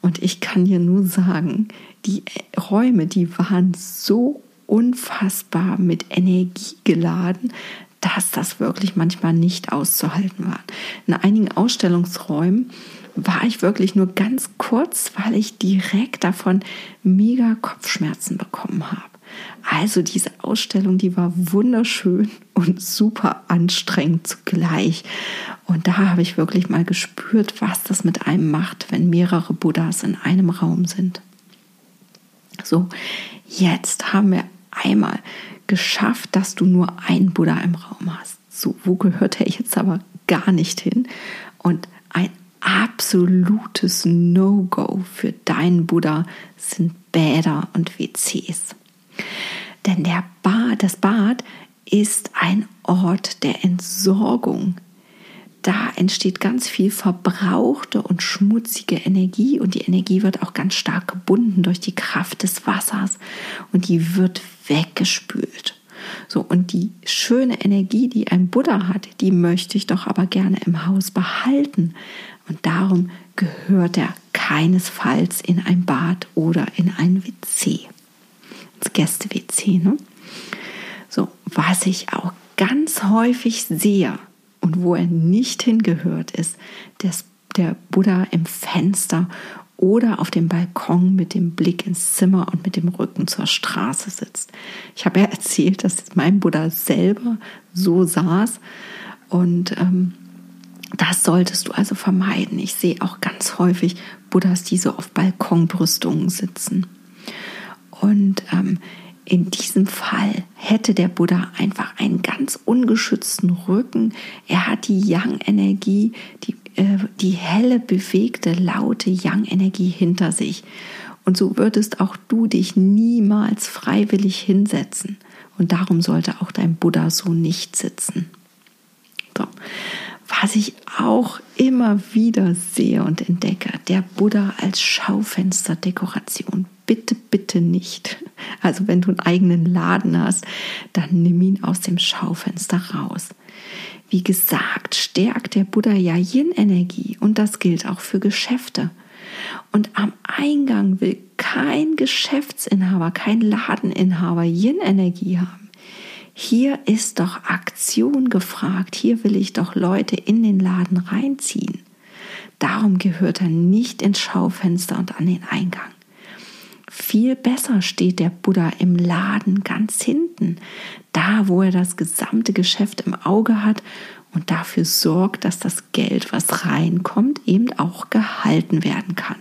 Und ich kann dir nur sagen, die Räume, die waren so unfassbar mit Energie geladen, dass das wirklich manchmal nicht auszuhalten war. In einigen Ausstellungsräumen war ich wirklich nur ganz kurz, weil ich direkt davon mega Kopfschmerzen bekommen habe. Also diese Ausstellung, die war wunderschön und super anstrengend zugleich. Und da habe ich wirklich mal gespürt, was das mit einem macht, wenn mehrere Buddhas in einem Raum sind. So, jetzt haben wir einmal geschafft, dass du nur einen Buddha im Raum hast. So, wo gehört er jetzt aber gar nicht hin? Und ein absolutes No-Go für deinen Buddha sind Bäder und WCs. Denn der Bad, das Bad ist ein Ort der Entsorgung. Da entsteht ganz viel verbrauchte und schmutzige Energie und die Energie wird auch ganz stark gebunden durch die Kraft des Wassers und die wird weggespült. So, und die schöne Energie, die ein Buddha hat, die möchte ich doch aber gerne im Haus behalten. Und darum gehört er keinesfalls in ein Bad oder in ein WC. Ins Gäste-WC. Ne? So, was ich auch ganz häufig sehe und wo er nicht hingehört, ist der Buddha im Fenster oder auf dem Balkon mit dem Blick ins Zimmer und mit dem Rücken zur Straße sitzt. Ich habe ja erzählt, dass mein Buddha selber so saß und ähm, das solltest du also vermeiden. Ich sehe auch ganz häufig Buddhas, die so auf Balkonbrüstungen sitzen. Und ähm, in diesem Fall hätte der Buddha einfach einen ganz ungeschützten Rücken. Er hat die Yang-Energie, die, äh, die helle, bewegte, laute Yang-Energie hinter sich. Und so würdest auch du dich niemals freiwillig hinsetzen. Und darum sollte auch dein Buddha so nicht sitzen. So. Was ich auch immer wieder sehe und entdecke, der Buddha als Schaufensterdekoration. Bitte, bitte nicht. Also wenn du einen eigenen Laden hast, dann nimm ihn aus dem Schaufenster raus. Wie gesagt, stärkt der Buddha ja Yin-Energie und das gilt auch für Geschäfte. Und am Eingang will kein Geschäftsinhaber, kein Ladeninhaber Yin-Energie haben. Hier ist doch Aktion gefragt, hier will ich doch Leute in den Laden reinziehen. Darum gehört er nicht ins Schaufenster und an den Eingang. Viel besser steht der Buddha im Laden ganz hinten, da wo er das gesamte Geschäft im Auge hat und dafür sorgt, dass das Geld, was reinkommt, eben auch gehalten werden kann.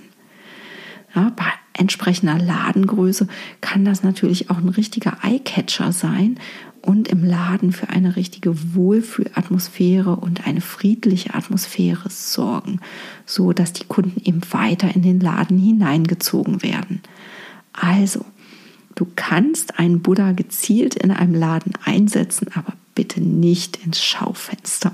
Ja, bei entsprechender Ladengröße kann das natürlich auch ein richtiger Eyecatcher sein und im Laden für eine richtige Wohlfühlatmosphäre und eine friedliche Atmosphäre sorgen, so dass die Kunden eben weiter in den Laden hineingezogen werden. Also, du kannst einen Buddha gezielt in einem Laden einsetzen, aber bitte nicht ins Schaufenster.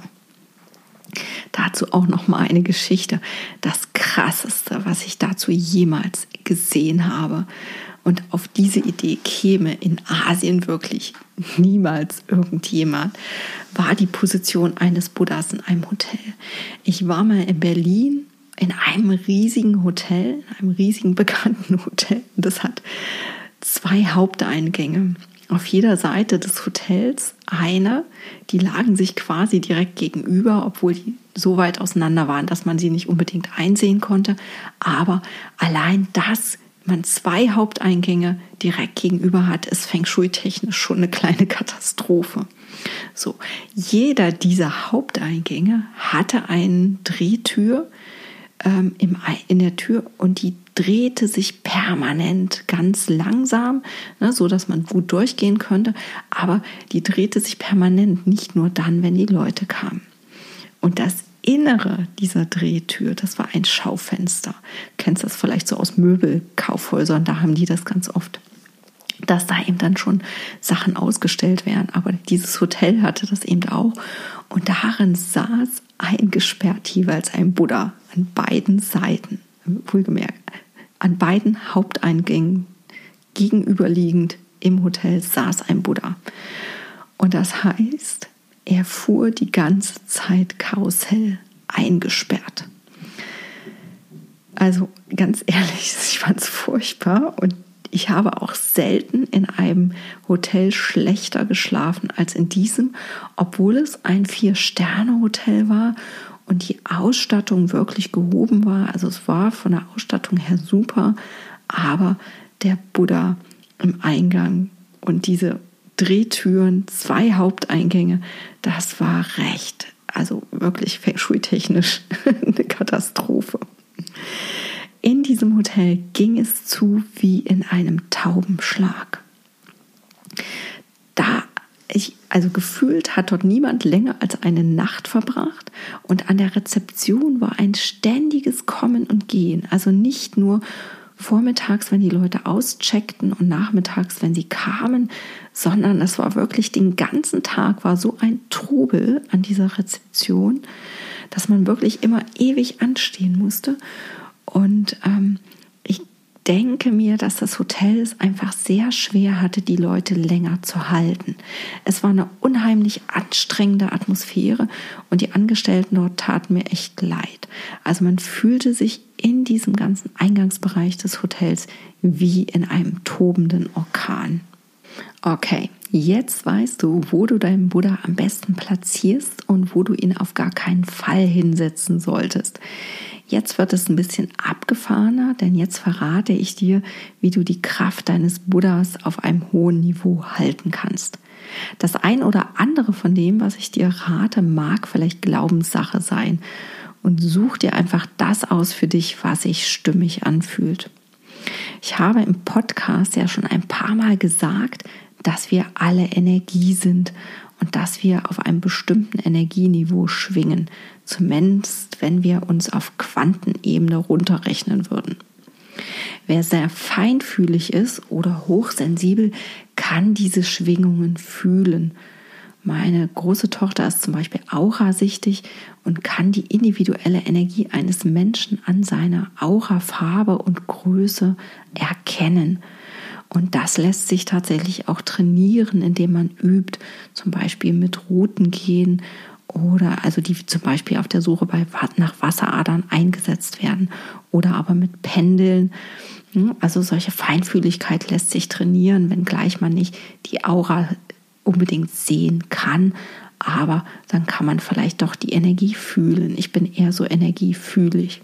Dazu auch noch mal eine Geschichte, das krasseste, was ich dazu jemals gesehen habe. Und auf diese Idee käme in Asien wirklich niemals irgendjemand, war die Position eines Buddhas in einem Hotel. Ich war mal in Berlin in einem riesigen Hotel, in einem riesigen bekannten Hotel. Das hat zwei Haupteingänge. Auf jeder Seite des Hotels eine, die lagen sich quasi direkt gegenüber, obwohl die so weit auseinander waren, dass man sie nicht unbedingt einsehen konnte. Aber allein das man zwei Haupteingänge direkt gegenüber hat, ist Feng Shui-technisch schon eine kleine Katastrophe. So, jeder dieser Haupteingänge hatte eine Drehtür ähm, im, in der Tür und die drehte sich permanent ganz langsam, ne, so dass man gut durchgehen könnte, aber die drehte sich permanent, nicht nur dann, wenn die Leute kamen. Und das Innere dieser Drehtür, das war ein Schaufenster. Du kennst das vielleicht so aus Möbelkaufhäusern, da haben die das ganz oft. Dass da eben dann schon Sachen ausgestellt werden. Aber dieses Hotel hatte das eben auch. Und darin saß eingesperrt jeweils ein Buddha an beiden Seiten. Wohlgemerkt, an beiden Haupteingängen gegenüberliegend im Hotel saß ein Buddha. Und das heißt, er fuhr die ganze Zeit Karussell eingesperrt. Also ganz ehrlich, [laughs] ich fand es furchtbar und ich habe auch selten in einem Hotel schlechter geschlafen als in diesem, obwohl es ein Vier-Sterne-Hotel war und die Ausstattung wirklich gehoben war. Also es war von der Ausstattung her super, aber der Buddha im Eingang und diese Drehtüren, zwei Haupteingänge. Das war recht, also wirklich schultechnisch [laughs] eine Katastrophe. In diesem Hotel ging es zu wie in einem Taubenschlag. Da ich, also gefühlt hat dort niemand länger als eine Nacht verbracht und an der Rezeption war ein ständiges Kommen und Gehen. Also nicht nur vormittags, wenn die Leute auscheckten und nachmittags, wenn sie kamen, sondern es war wirklich den ganzen Tag war so ein Trubel an dieser Rezeption, dass man wirklich immer ewig anstehen musste. Und ähm, denke mir, dass das Hotel es einfach sehr schwer hatte, die Leute länger zu halten. Es war eine unheimlich anstrengende Atmosphäre und die Angestellten dort taten mir echt leid. Also man fühlte sich in diesem ganzen Eingangsbereich des Hotels wie in einem tobenden Orkan. Okay, jetzt weißt du, wo du deinen Buddha am besten platzierst und wo du ihn auf gar keinen Fall hinsetzen solltest. Jetzt wird es ein bisschen abgefahrener, denn jetzt verrate ich dir, wie du die Kraft deines Buddhas auf einem hohen Niveau halten kannst. Das ein oder andere von dem, was ich dir rate, mag vielleicht Glaubenssache sein. Und such dir einfach das aus für dich, was sich stimmig anfühlt. Ich habe im Podcast ja schon ein paar Mal gesagt, dass wir alle Energie sind und dass wir auf einem bestimmten Energieniveau schwingen, zumindest wenn wir uns auf Quantenebene runterrechnen würden. Wer sehr feinfühlig ist oder hochsensibel, kann diese Schwingungen fühlen. Meine große Tochter ist zum Beispiel aurasichtig und kann die individuelle Energie eines Menschen an seiner Aurafarbe und Größe erkennen. Und das lässt sich tatsächlich auch trainieren, indem man übt, zum Beispiel mit Routen gehen oder also die zum Beispiel auf der Suche bei, nach Wasseradern eingesetzt werden oder aber mit Pendeln. Hm, also solche Feinfühligkeit lässt sich trainieren, wenngleich man nicht die Aura unbedingt sehen kann, aber dann kann man vielleicht doch die Energie fühlen. Ich bin eher so energiefühlig.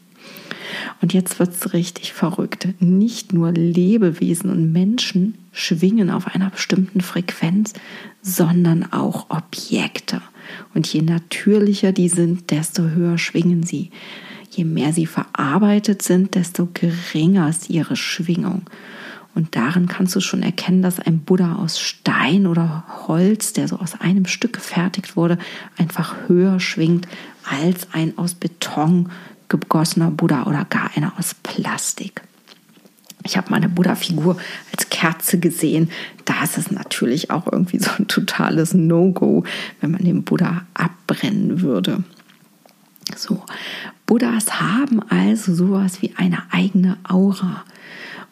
Und jetzt wird es richtig verrückt. Nicht nur Lebewesen und Menschen schwingen auf einer bestimmten Frequenz, sondern auch Objekte. Und je natürlicher die sind, desto höher schwingen sie. Je mehr sie verarbeitet sind, desto geringer ist ihre Schwingung. Und darin kannst du schon erkennen, dass ein Buddha aus Stein oder Holz, der so aus einem Stück gefertigt wurde, einfach höher schwingt als ein aus Beton gegossener Buddha oder gar einer aus Plastik. Ich habe meine Buddha-Figur als Kerze gesehen. Da ist es natürlich auch irgendwie so ein totales No-Go, wenn man den Buddha abbrennen würde. So, Buddhas haben also sowas wie eine eigene Aura.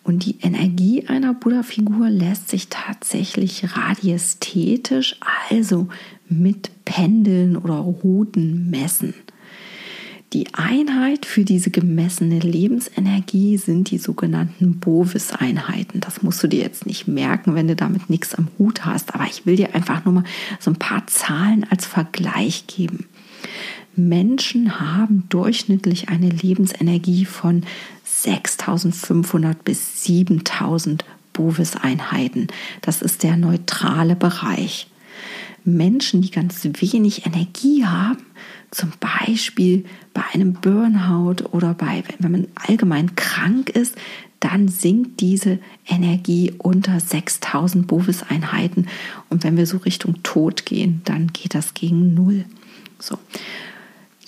Und die Energie einer Buddha-Figur lässt sich tatsächlich radiästhetisch, also mit Pendeln oder Ruten messen. Die Einheit für diese gemessene Lebensenergie sind die sogenannten Bovis-Einheiten. Das musst du dir jetzt nicht merken, wenn du damit nichts am Hut hast, aber ich will dir einfach nur mal so ein paar Zahlen als Vergleich geben. Menschen haben durchschnittlich eine Lebensenergie von 6500 bis 7000 Bovis-Einheiten. Das ist der neutrale Bereich. Menschen, die ganz wenig Energie haben, zum Beispiel bei einem Burnout oder bei, wenn man allgemein krank ist, dann sinkt diese Energie unter 6000 Bovis-Einheiten. Und wenn wir so Richtung Tod gehen, dann geht das gegen Null. So.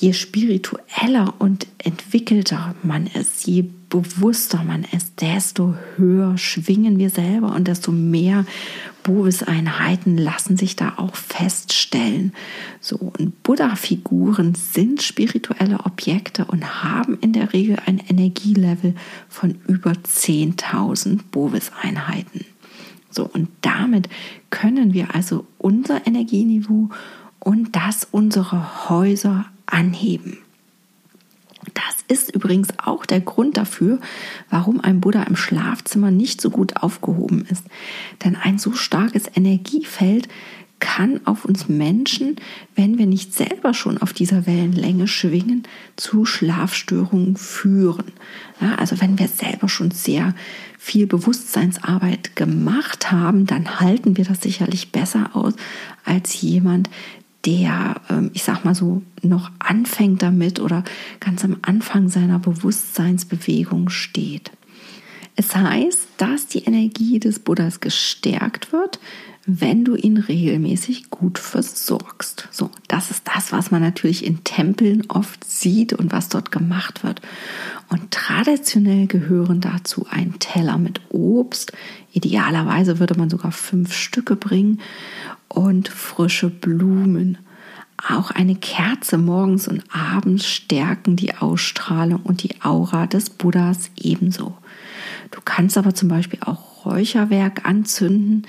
Je spiritueller und entwickelter man ist, je bewusster man ist, desto höher schwingen wir selber und desto mehr Bovis-Einheiten lassen sich da auch feststellen. So, und Buddha-Figuren sind spirituelle Objekte und haben in der Regel ein Energielevel von über 10.000 Bovis-Einheiten. So, und damit können wir also unser Energieniveau und das unserer Häuser anheben. Das ist übrigens auch der Grund dafür, warum ein Buddha im Schlafzimmer nicht so gut aufgehoben ist. Denn ein so starkes Energiefeld kann auf uns Menschen, wenn wir nicht selber schon auf dieser Wellenlänge schwingen, zu Schlafstörungen führen. Ja, also wenn wir selber schon sehr viel Bewusstseinsarbeit gemacht haben, dann halten wir das sicherlich besser aus als jemand, der, ähm, ich sag mal so, noch anfängt damit oder ganz am Anfang seiner Bewusstseinsbewegung steht. Es heißt, dass die Energie des Buddhas gestärkt wird, wenn du ihn regelmäßig gut versorgst. So, das ist das, was man natürlich in Tempeln oft sieht und was dort gemacht wird. Und traditionell gehören dazu ein Teller mit Obst. Idealerweise würde man sogar fünf Stücke bringen und frische Blumen. Auch eine Kerze morgens und abends stärken die Ausstrahlung und die Aura des Buddhas ebenso. Du kannst aber zum Beispiel auch Räucherwerk anzünden.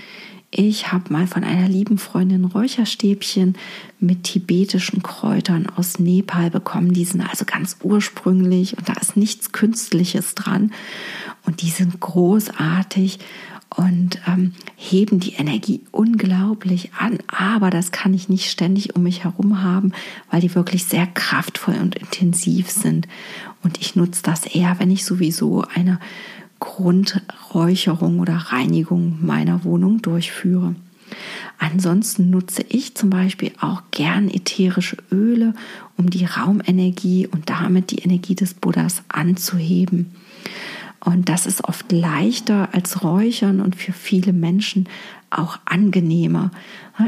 Ich habe mal von einer lieben Freundin Räucherstäbchen mit tibetischen Kräutern aus Nepal bekommen. Die sind also ganz ursprünglich und da ist nichts Künstliches dran. und die sind großartig und ähm, heben die Energie unglaublich an. Aber das kann ich nicht ständig um mich herum haben, weil die wirklich sehr kraftvoll und intensiv sind. Und ich nutze das eher, wenn ich sowieso eine Grundräucherung oder Reinigung meiner Wohnung durchführe. Ansonsten nutze ich zum Beispiel auch gern ätherische Öle, um die Raumenergie und damit die Energie des Buddhas anzuheben. Und das ist oft leichter als Räuchern und für viele Menschen auch angenehmer.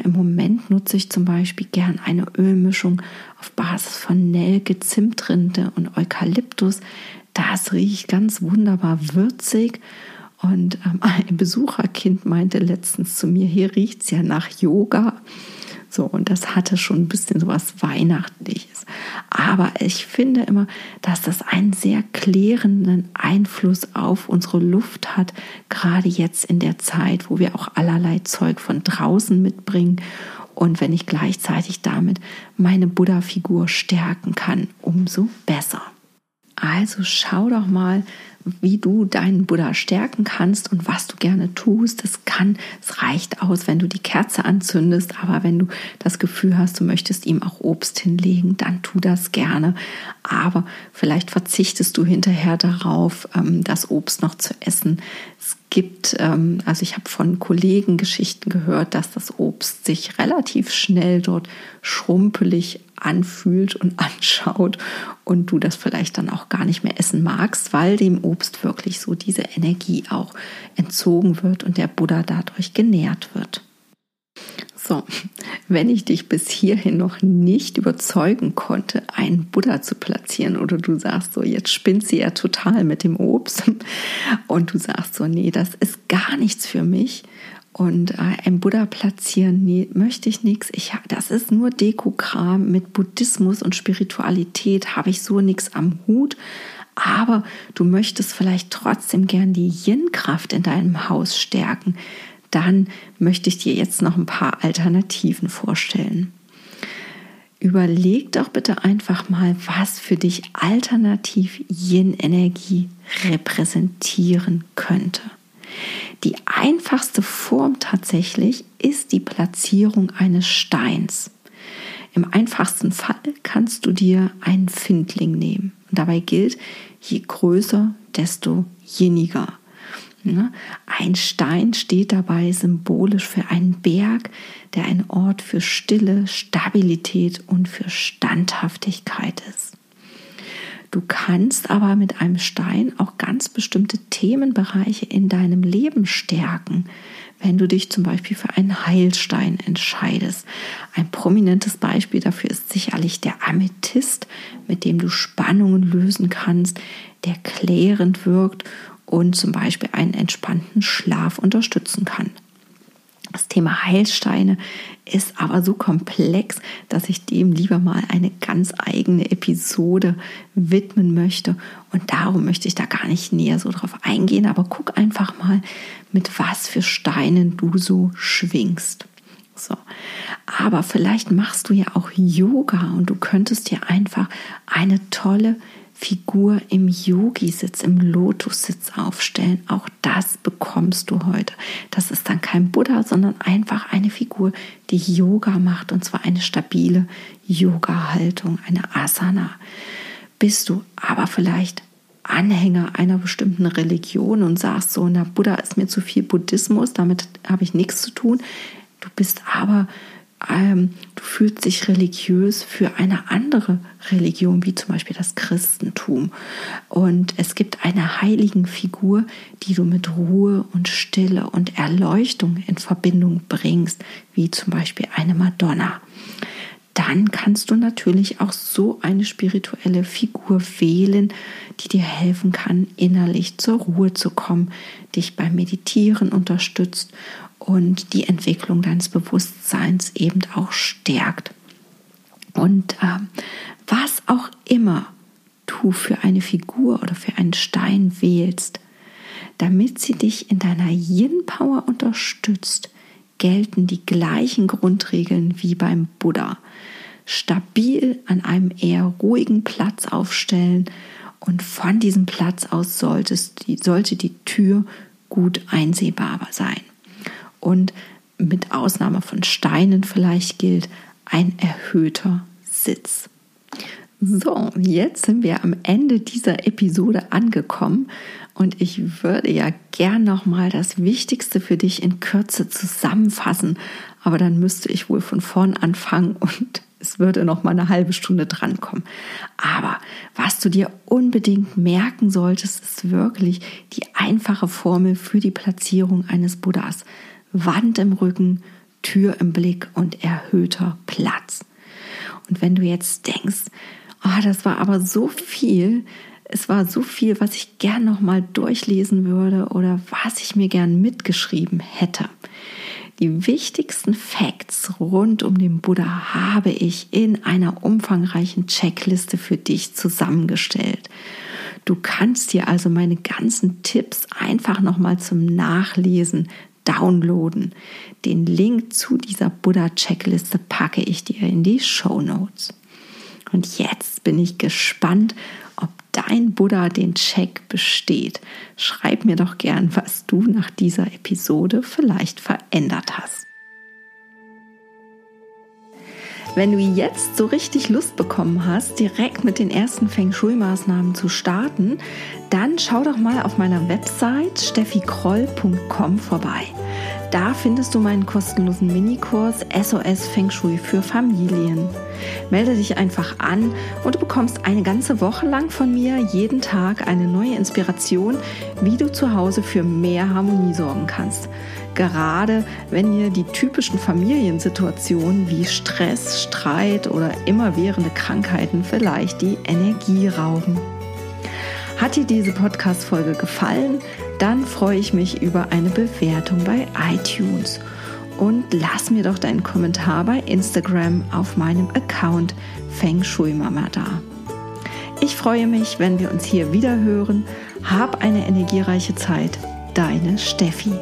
Im Moment nutze ich zum Beispiel gern eine Ölmischung auf Basis von Nelke, Zimtrinde und Eukalyptus. Das riecht ganz wunderbar würzig. Und ähm, [laughs] ein Besucherkind meinte letztens zu mir, hier riecht es ja nach Yoga. So, und das hatte schon ein bisschen so was Weihnachtliches. Aber ich finde immer, dass das einen sehr klärenden Einfluss auf unsere Luft hat, gerade jetzt in der Zeit, wo wir auch allerlei Zeug von draußen mitbringen. Und wenn ich gleichzeitig damit meine Buddha-Figur stärken kann, umso besser. Also schau doch mal, wie du deinen Buddha stärken kannst und was du gerne tust. Es kann, es reicht aus, wenn du die Kerze anzündest, aber wenn du das Gefühl hast, du möchtest ihm auch Obst hinlegen, dann tu das gerne. Aber vielleicht verzichtest du hinterher darauf, ähm, das Obst noch zu essen. Es gibt, ähm, also ich habe von Kollegen Geschichten gehört, dass das Obst sich relativ schnell dort schrumpelig anfühlt und [laughs] anschaut und du das vielleicht dann auch gar nicht mehr essen magst, weil dem Obst wirklich so diese Energie auch entzogen wird und der Buddha dadurch genährt wird. So, wenn ich dich bis hierhin noch nicht überzeugen konnte, einen Buddha zu platzieren oder du sagst so, jetzt spinnt sie ja total mit dem Obst [laughs] und du sagst so, nee, das ist gar nichts für mich und äh, ein Buddha platzieren, nee, möchte ich nichts. Ich, das ist nur Dekokram mit Buddhismus und Spiritualität, habe ich so nichts am Hut. Aber du möchtest vielleicht trotzdem gern die Yin-Kraft in deinem Haus stärken. Dann möchte ich dir jetzt noch ein paar Alternativen vorstellen. Überleg doch bitte einfach mal, was für dich alternativ Yin-Energie repräsentieren könnte. Die einfachste Form tatsächlich ist die Platzierung eines Steins. Im einfachsten Fall kannst du dir einen Findling nehmen. Und dabei gilt, je größer, desto jeniger. Ein Stein steht dabei symbolisch für einen Berg, der ein Ort für Stille, Stabilität und für Standhaftigkeit ist. Du kannst aber mit einem Stein auch ganz bestimmte Themenbereiche in deinem Leben stärken, wenn du dich zum Beispiel für einen Heilstein entscheidest. Ein prominentes Beispiel dafür ist sicherlich der Amethyst, mit dem du Spannungen lösen kannst, der klärend wirkt und zum Beispiel einen entspannten Schlaf unterstützen kann. Das Thema Heilsteine ist aber so komplex, dass ich dem lieber mal eine ganz eigene Episode widmen möchte. Und darum möchte ich da gar nicht näher so drauf eingehen. Aber guck einfach mal, mit was für Steinen du so schwingst. So. Aber vielleicht machst du ja auch Yoga und du könntest dir einfach eine tolle Figur im Yogi-Sitz, im Lotus-Sitz aufstellen. Auch das bekommst du heute. Das ist dann kein Buddha, sondern einfach eine Figur, die Yoga macht und zwar eine stabile Yoga-Haltung, eine Asana. Bist du aber vielleicht Anhänger einer bestimmten Religion und sagst so, na, Buddha ist mir zu viel Buddhismus, damit habe ich nichts zu tun. Du bist aber ähm, du fühlst dich religiös für eine andere Religion, wie zum Beispiel das Christentum. Und es gibt eine heiligen Figur, die du mit Ruhe und Stille und Erleuchtung in Verbindung bringst, wie zum Beispiel eine Madonna dann kannst du natürlich auch so eine spirituelle Figur wählen, die dir helfen kann, innerlich zur Ruhe zu kommen, dich beim Meditieren unterstützt und die Entwicklung deines Bewusstseins eben auch stärkt. Und äh, was auch immer du für eine Figur oder für einen Stein wählst, damit sie dich in deiner Yin-Power unterstützt, gelten die gleichen Grundregeln wie beim Buddha. Stabil an einem eher ruhigen Platz aufstellen Und von diesem Platz aus solltest, sollte die Tür gut einsehbar sein. Und mit Ausnahme von Steinen vielleicht gilt ein erhöhter Sitz. So, jetzt sind wir am Ende dieser Episode angekommen und ich würde ja gern nochmal das Wichtigste für dich in Kürze zusammenfassen, aber dann müsste ich wohl von vorn anfangen und [laughs] es würde noch mal eine halbe Stunde drankommen. Aber was du dir unbedingt merken solltest, ist wirklich die einfache Formel für die Platzierung eines Buddhas. Wand im Rücken, Tür im Blick und erhöhter Platz. Und wenn du jetzt denkst, oh, das war aber so viel, es war so viel, was ich gern noch mal durchlesen würde oder was ich mir gern mitgeschrieben hätte. Die wichtigsten Facts rund um den Buddha habe ich in einer umfangreichen Checkliste für dich zusammengestellt. Du kannst dir also meine ganzen Tipps einfach noch mal zum Nachlesen downloaden. Den Link zu dieser Buddha-Checkliste packe ich dir in die Show Notes. Und jetzt bin ich gespannt, ob dein Buddha den Check besteht. Schreib mir doch gern, was du nach dieser Episode vielleicht verändert hast. Wenn du jetzt so richtig Lust bekommen hast, direkt mit den ersten Feng Shui-Maßnahmen zu starten, dann schau doch mal auf meiner Website steffikroll.com vorbei. Da findest du meinen kostenlosen Minikurs SOS Feng Shui für Familien. Melde dich einfach an und du bekommst eine ganze Woche lang von mir jeden Tag eine neue Inspiration, wie du zu Hause für mehr Harmonie sorgen kannst. Gerade wenn dir die typischen Familiensituationen wie Stress, Streit oder immerwährende Krankheiten vielleicht die Energie rauben. Hat dir diese Podcast-Folge gefallen? Dann freue ich mich über eine Bewertung bei iTunes. Und lass mir doch deinen Kommentar bei Instagram auf meinem Account Feng Shui Mama da. Ich freue mich, wenn wir uns hier wieder hören. Hab eine energiereiche Zeit. Deine Steffi.